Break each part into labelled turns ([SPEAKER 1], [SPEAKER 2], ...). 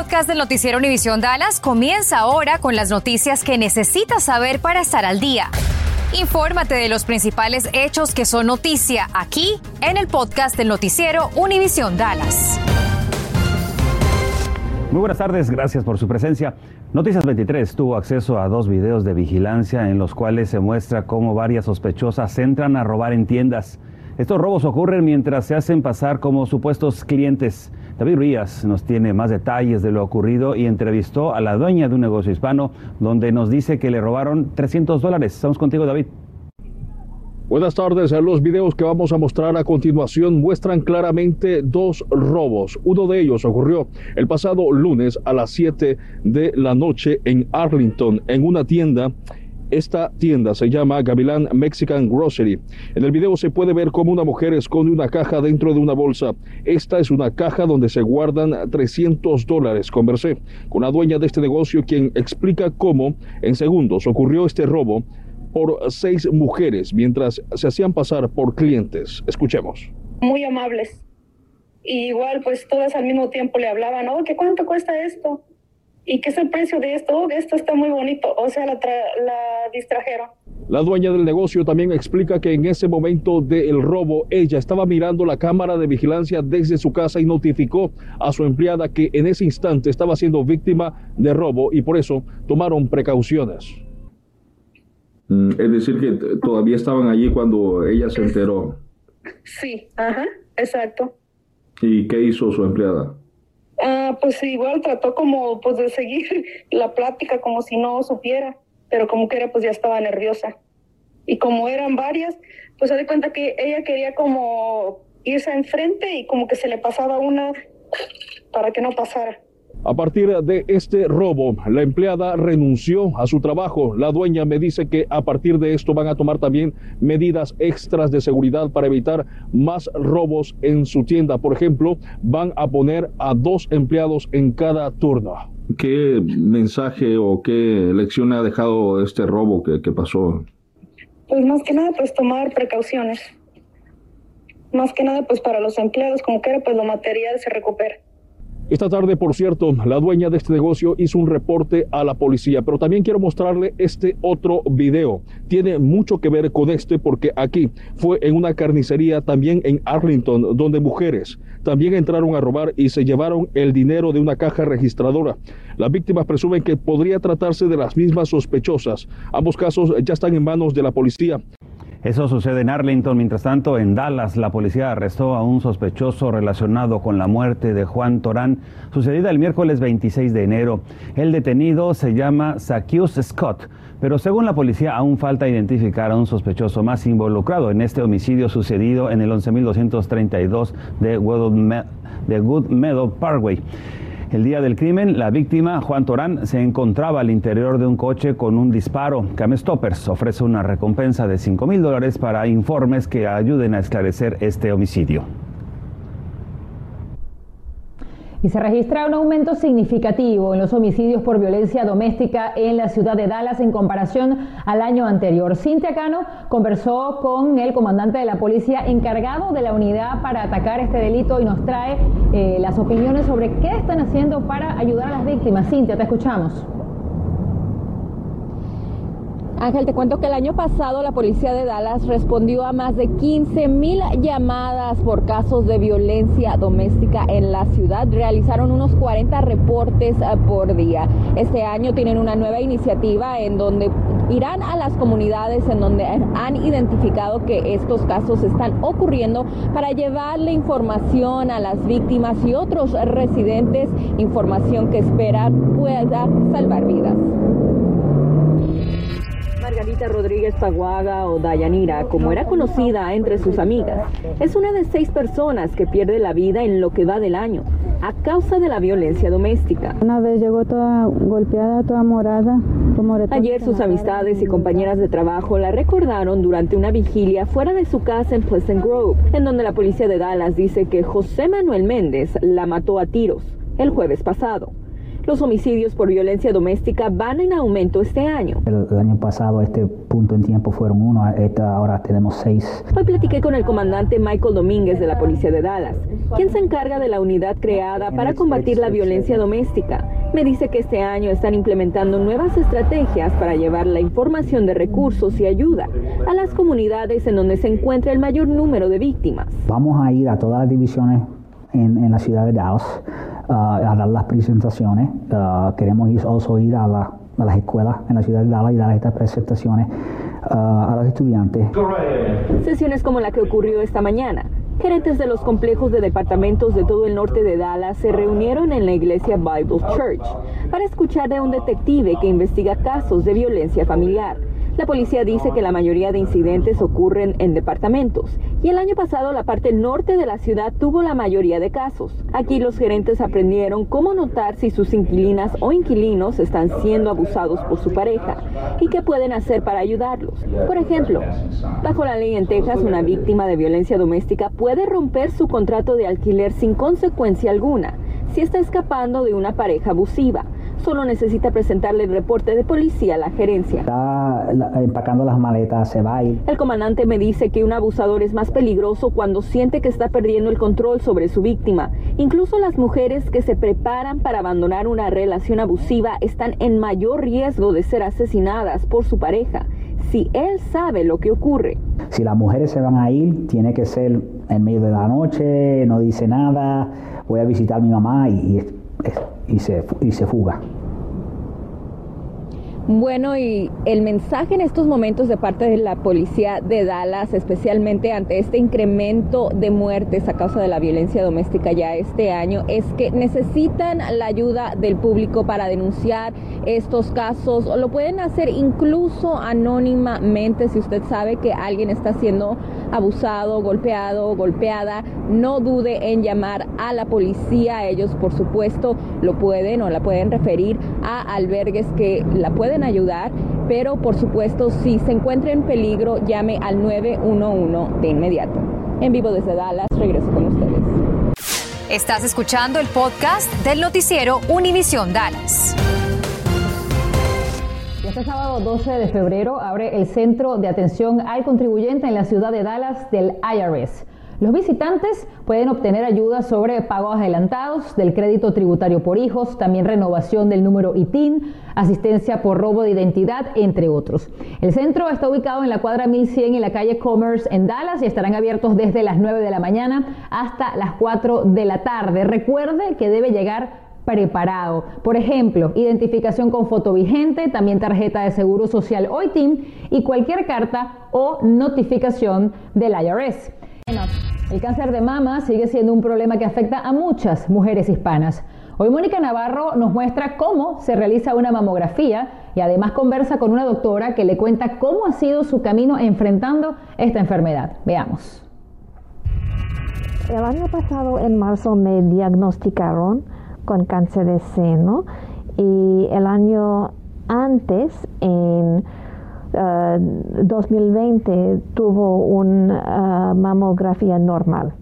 [SPEAKER 1] podcast del noticiero Univisión Dallas comienza ahora con las noticias que necesitas saber para estar al día. Infórmate de los principales hechos que son noticia aquí en el podcast del noticiero Univisión Dallas.
[SPEAKER 2] Muy buenas tardes, gracias por su presencia. Noticias 23 tuvo acceso a dos videos de vigilancia en los cuales se muestra cómo varias sospechosas entran a robar en tiendas. Estos robos ocurren mientras se hacen pasar como supuestos clientes. David Rías nos tiene más detalles de lo ocurrido y entrevistó a la dueña de un negocio hispano donde nos dice que le robaron 300 dólares. Estamos contigo, David.
[SPEAKER 3] Buenas tardes. Los videos que vamos a mostrar a continuación muestran claramente dos robos. Uno de ellos ocurrió el pasado lunes a las 7 de la noche en Arlington, en una tienda esta tienda se llama Gavilán Mexican Grocery. En el video se puede ver cómo una mujer esconde una caja dentro de una bolsa. Esta es una caja donde se guardan 300 dólares. Conversé con la dueña de este negocio quien explica cómo en segundos ocurrió este robo por seis mujeres mientras se hacían pasar por clientes. Escuchemos.
[SPEAKER 4] Muy amables. Y igual pues todas al mismo tiempo le hablaban, oh, ¿qué cuánto cuesta esto? ¿Y qué es el precio de esto? Oh, esto está muy bonito. O sea, la, la distrajeron.
[SPEAKER 3] La dueña del negocio también explica que en ese momento del robo ella estaba mirando la cámara de vigilancia desde su casa y notificó a su empleada que en ese instante estaba siendo víctima de robo y por eso tomaron precauciones.
[SPEAKER 5] Mm, es decir, que todavía estaban allí cuando ella se enteró.
[SPEAKER 4] Sí, ajá, exacto.
[SPEAKER 5] ¿Y qué hizo su empleada?
[SPEAKER 4] Ah, pues igual trató como pues de seguir la plática como si no supiera, pero como que era pues ya estaba nerviosa. Y como eran varias, pues se de cuenta que ella quería como irse enfrente y como que se le pasaba una para que no pasara.
[SPEAKER 3] A partir de este robo, la empleada renunció a su trabajo. La dueña me dice que a partir de esto van a tomar también medidas extras de seguridad para evitar más robos en su tienda. Por ejemplo, van a poner a dos empleados en cada turno.
[SPEAKER 5] ¿Qué mensaje o qué lección ha dejado este robo que, que pasó?
[SPEAKER 4] Pues más que nada, pues tomar precauciones. Más que nada, pues para los empleados, como que era, pues lo material se recupera.
[SPEAKER 3] Esta tarde, por cierto, la dueña de este negocio hizo un reporte a la policía, pero también quiero mostrarle este otro video. Tiene mucho que ver con este porque aquí fue en una carnicería también en Arlington, donde mujeres también entraron a robar y se llevaron el dinero de una caja registradora. Las víctimas presumen que podría tratarse de las mismas sospechosas. Ambos casos ya están en manos de la policía.
[SPEAKER 2] Eso sucede en Arlington. Mientras tanto, en Dallas, la policía arrestó a un sospechoso relacionado con la muerte de Juan Torán, sucedida el miércoles 26 de enero. El detenido se llama Zacchaeus Scott, pero según la policía aún falta identificar a un sospechoso más involucrado en este homicidio sucedido en el 11.232 de Good Meadow Parkway. El día del crimen, la víctima, Juan Torán, se encontraba al interior de un coche con un disparo. Cam Stoppers ofrece una recompensa de 5 mil dólares para informes que ayuden a esclarecer este homicidio.
[SPEAKER 6] Y se registra un aumento significativo en los homicidios por violencia doméstica en la ciudad de Dallas en comparación al año anterior. Cintia Cano conversó con el comandante de la policía encargado de la unidad para atacar este delito y nos trae eh, las opiniones sobre qué están haciendo para ayudar a las víctimas. Cintia, te escuchamos.
[SPEAKER 7] Ángel, te cuento que el año pasado la policía de Dallas respondió a más de 15 mil llamadas por casos de violencia doméstica en la ciudad. Realizaron unos 40 reportes eh, por día. Este año tienen una nueva iniciativa en donde irán a las comunidades en donde han identificado que estos casos están ocurriendo para llevarle información a las víctimas y otros residentes, información que esperan pueda salvar vidas. Margarita Rodríguez Paguaga o Dayanira, como era conocida entre sus amigas, es una de seis personas que pierde la vida en lo que va del año a causa de la violencia doméstica.
[SPEAKER 8] Una vez llegó toda golpeada, toda morada.
[SPEAKER 7] Ayer sus amistades y compañeras de trabajo la recordaron durante una vigilia fuera de su casa en Pleasant Grove, en donde la policía de Dallas dice que José Manuel Méndez la mató a tiros el jueves pasado. Los homicidios por violencia doméstica van en aumento este año.
[SPEAKER 9] El, año pasado, este punto en tiempo fueron uno, ahora tenemos seis.
[SPEAKER 7] Hoy platiqué con el comandante Michael Domínguez de la Policía de Dallas, quien se encarga de la unidad creada para combatir la violencia doméstica. Me dice que este año están implementando nuevas estrategias para llevar la información de recursos y ayuda a las comunidades en donde se encuentra el mayor número de víctimas.
[SPEAKER 9] Vamos a ir a todas las divisiones en, la ciudad de Dallas uh, a dar las presentaciones. Uh, queremos ir, also ir a, las escuelas en la ciudad de Dallas y dar estas presentaciones uh, a los estudiantes.
[SPEAKER 7] Sesiones como la que ocurrió esta mañana. Gerentes de los complejos de departamentos de todo el norte de Dallas se reunieron en la iglesia Bible Church para escuchar de un detective que investiga casos de violencia familiar. La policía dice que la mayoría de incidentes ocurren en departamentos y el año pasado la parte norte de la ciudad tuvo la mayoría de casos. Aquí los gerentes aprendieron cómo notar si sus inquilinas o inquilinos están siendo abusados por su pareja y qué pueden hacer para ayudarlos. Por ejemplo, bajo la ley en Texas, una víctima de violencia doméstica puede romper su contrato de alquiler sin consecuencia alguna si está escapando de una pareja abusiva solo necesita presentarle el reporte de policía a la gerencia.
[SPEAKER 9] Está empacando las maletas, se va a ir.
[SPEAKER 7] El comandante me dice que un abusador es más peligroso cuando siente que está perdiendo el control sobre su víctima. Incluso las mujeres que se preparan para abandonar una relación abusiva están en mayor riesgo de ser asesinadas por su pareja si él sabe lo que ocurre.
[SPEAKER 9] Si las mujeres se van a ir, tiene que ser en medio de la noche, no dice nada, voy a visitar a mi mamá y, y se, y se fuga.
[SPEAKER 7] Bueno, y el mensaje en estos momentos de parte de la policía de Dallas, especialmente ante este incremento de muertes a causa de la violencia doméstica ya este año, es que necesitan la ayuda del público para denunciar estos casos. Lo pueden hacer incluso anónimamente si usted sabe que alguien está siendo abusado, golpeado, golpeada. No dude en llamar a la policía. Ellos, por supuesto, lo pueden o la pueden referir a albergues que la pueden ayudar, pero por supuesto si se encuentra en peligro llame al 911 de inmediato. En vivo desde Dallas, regreso con ustedes.
[SPEAKER 1] Estás escuchando el podcast del noticiero Univisión Dallas.
[SPEAKER 6] Este sábado 12 de febrero abre el Centro de Atención al Contribuyente en la ciudad de Dallas del IRS. Los visitantes pueden obtener ayuda sobre pagos adelantados, del crédito tributario por hijos, también renovación del número ITIN, asistencia por robo de identidad, entre otros. El centro está ubicado en la cuadra 1100 en la calle Commerce en Dallas y estarán abiertos desde las 9 de la mañana hasta las 4 de la tarde. Recuerde que debe llegar preparado. Por ejemplo, identificación con foto vigente, también tarjeta de seguro social o ITIN y cualquier carta o notificación del IRS. El cáncer de mama sigue siendo un problema que afecta a muchas mujeres hispanas. Hoy Mónica Navarro nos muestra cómo se realiza una mamografía y además conversa con una doctora que le cuenta cómo ha sido su camino enfrentando esta enfermedad. Veamos.
[SPEAKER 10] El año pasado, en marzo, me diagnosticaron con cáncer de seno y el año antes, en 2020 eh, tuvo una mamografía normal.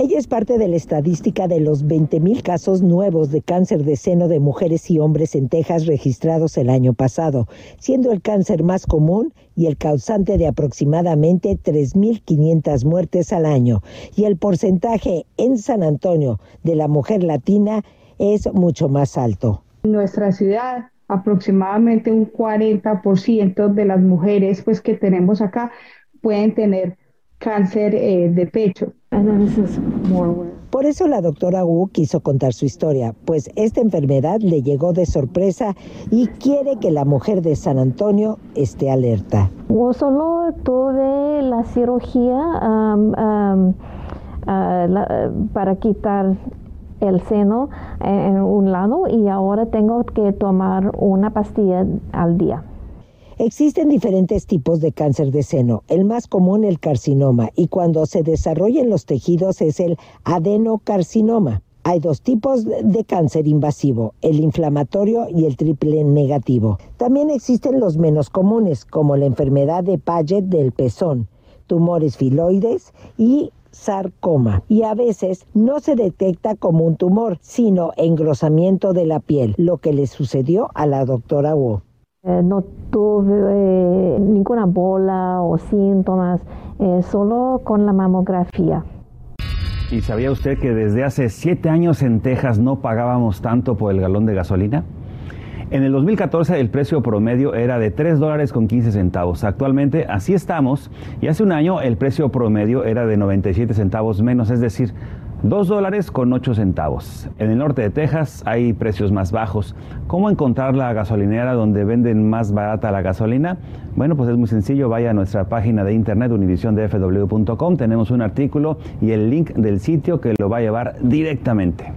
[SPEAKER 11] Ella es parte de la estadística de los 20.000 casos nuevos de cáncer de seno de mujeres y hombres en Texas registrados el año pasado, siendo el cáncer más común y el causante de aproximadamente 3.500 muertes al año. Y el porcentaje en San Antonio de la mujer latina es mucho más alto.
[SPEAKER 12] Nuestra ciudad aproximadamente un 40% de las mujeres pues que tenemos acá pueden tener cáncer eh, de pecho.
[SPEAKER 11] Por eso la doctora Wu quiso contar su historia, pues esta enfermedad le llegó de sorpresa y quiere que la mujer de San Antonio esté alerta.
[SPEAKER 10] Yo solo tuve la cirugía ah, para quitar el seno en un lado y ahora tengo que tomar una pastilla al día.
[SPEAKER 11] Existen diferentes tipos de cáncer de seno. El más común el carcinoma y cuando se desarrolla en los tejidos es el adenocarcinoma. Hay dos tipos de cáncer invasivo, el inflamatorio y el triple negativo. También existen los menos comunes, como la enfermedad de Paget del pezón, tumores filoides y sarcoma y a veces no se detecta como un tumor, sino engrosamiento de la piel, lo que le sucedió a la doctora Wu.
[SPEAKER 10] Eh, no tuve eh, ninguna bola o síntomas, eh, solo con la mamografía.
[SPEAKER 2] ¿Y sabía usted que desde hace siete años en Texas no pagábamos tanto por el galón de gasolina? En el 2014 el precio promedio era de 3 dólares con 15 centavos. Actualmente así estamos y hace un año el precio promedio era de 97 centavos menos, es decir, 2 dólares con 8 centavos. En el norte de Texas hay precios más bajos. ¿Cómo encontrar la gasolinera donde venden más barata la gasolina? Bueno, pues es muy sencillo. Vaya a nuestra página de internet univisiondfw.com. Tenemos un artículo y el link del sitio que lo va a llevar directamente.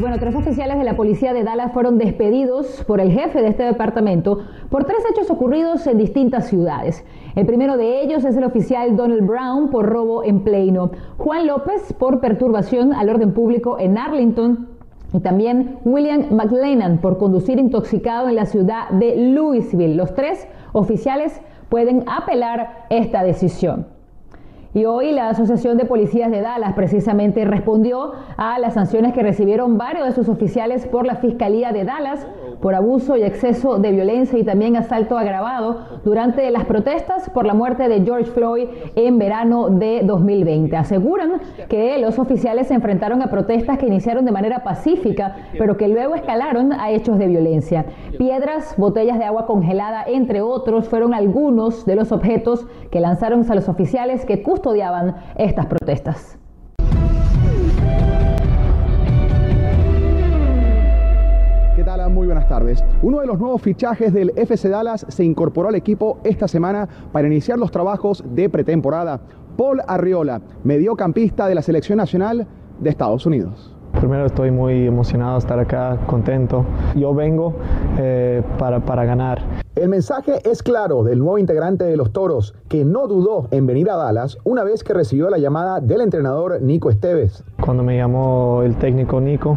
[SPEAKER 6] Bueno, tres oficiales de la policía de Dallas fueron despedidos por el jefe de este departamento por tres hechos ocurridos en distintas ciudades. El primero de ellos es el oficial Donald Brown por robo en Plano, Juan López por perturbación al orden público en Arlington y también William McLennan por conducir intoxicado en la ciudad de Louisville. Los tres oficiales pueden apelar esta decisión. Y hoy la Asociación de Policías de Dallas precisamente respondió a las sanciones que recibieron varios de sus oficiales por la Fiscalía de Dallas por abuso y exceso de violencia y también asalto agravado durante las protestas por la muerte de George Floyd en verano de 2020. Aseguran que los oficiales se enfrentaron a protestas que iniciaron de manera pacífica, pero que luego escalaron a hechos de violencia. Piedras, botellas de agua congelada, entre otros, fueron algunos de los objetos que lanzaron a los oficiales que estas protestas.
[SPEAKER 13] ¿Qué tal? Muy buenas tardes. Uno de los nuevos fichajes del FC Dallas se incorporó al equipo esta semana para iniciar los trabajos de pretemporada. Paul Arriola, mediocampista de la selección nacional de Estados Unidos.
[SPEAKER 14] Primero estoy muy emocionado de estar acá, contento. Yo vengo eh, para, para ganar.
[SPEAKER 13] El mensaje es claro del nuevo integrante de los Toros, que no dudó en venir a Dallas una vez que recibió la llamada del entrenador Nico Esteves.
[SPEAKER 14] Cuando me llamó el técnico Nico,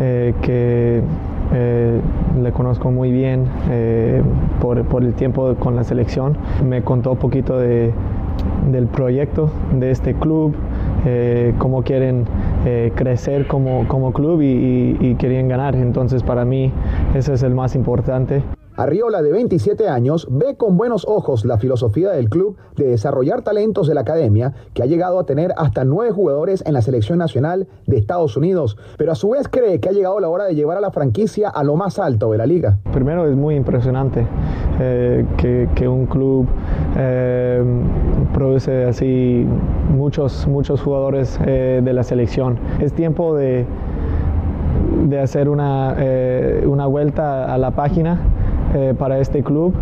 [SPEAKER 14] eh, que eh, le conozco muy bien eh, por, por, el tiempo con la selección, me contó un poquito de, del proyecto de este club, eh, cómo quieren eh, crecer como, club y, y, y querían ganar. Entonces para mí ese es el más importante.
[SPEAKER 13] Arriola, de 27 años, ve con buenos ojos la filosofía del club de desarrollar talentos de la academia, que ha llegado a tener hasta nueve jugadores en la selección nacional de Estados Unidos, pero a su vez cree que ha llegado la hora de llevar a la franquicia a lo más alto de la liga.
[SPEAKER 14] Primero es muy impresionante eh, que, un club eh, produce así muchos, muchos jugadores eh, de la selección. Es tiempo de, de hacer una, una vuelta a la página eh, para este club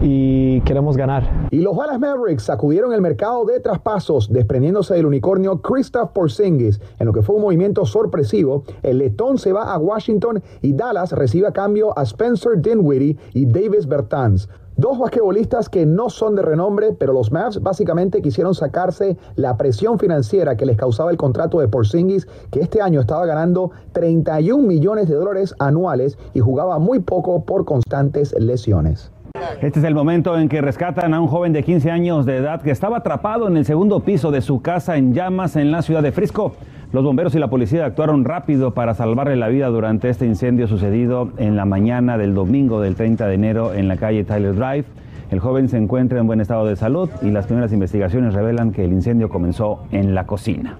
[SPEAKER 14] y queremos ganar.
[SPEAKER 13] Y los Dallas Mavericks sacudieron el mercado de traspasos, desprendiéndose del unicornio Christoph Porzingis, en lo que fue un movimiento sorpresivo. El letón se va a Washington y Dallas recibe a cambio a Spencer Dinwiddie y Davis Bertans. Dos basquetbolistas que no son de renombre, pero los Mavs básicamente quisieron sacarse la presión financiera que les causaba el contrato de Porzingis, que este año estaba ganando 31 millones de dólares anuales y jugaba muy poco por constantes lesiones.
[SPEAKER 2] Este es el momento en que rescatan a un joven de 15 años de edad que estaba atrapado en el segundo piso de su casa en llamas en la ciudad de Frisco. Los bomberos y la policía actuaron rápido para salvarle la vida durante este incendio sucedido en la mañana del domingo del 30 de enero en la calle Tyler Drive. El joven se encuentra en buen estado de salud y las primeras investigaciones revelan que el incendio comenzó en la cocina.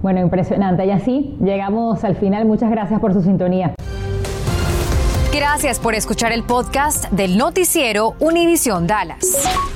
[SPEAKER 6] Bueno, impresionante. Y así llegamos al final. Muchas gracias por su sintonía.
[SPEAKER 1] Gracias por escuchar el podcast del noticiero Univisión Dallas.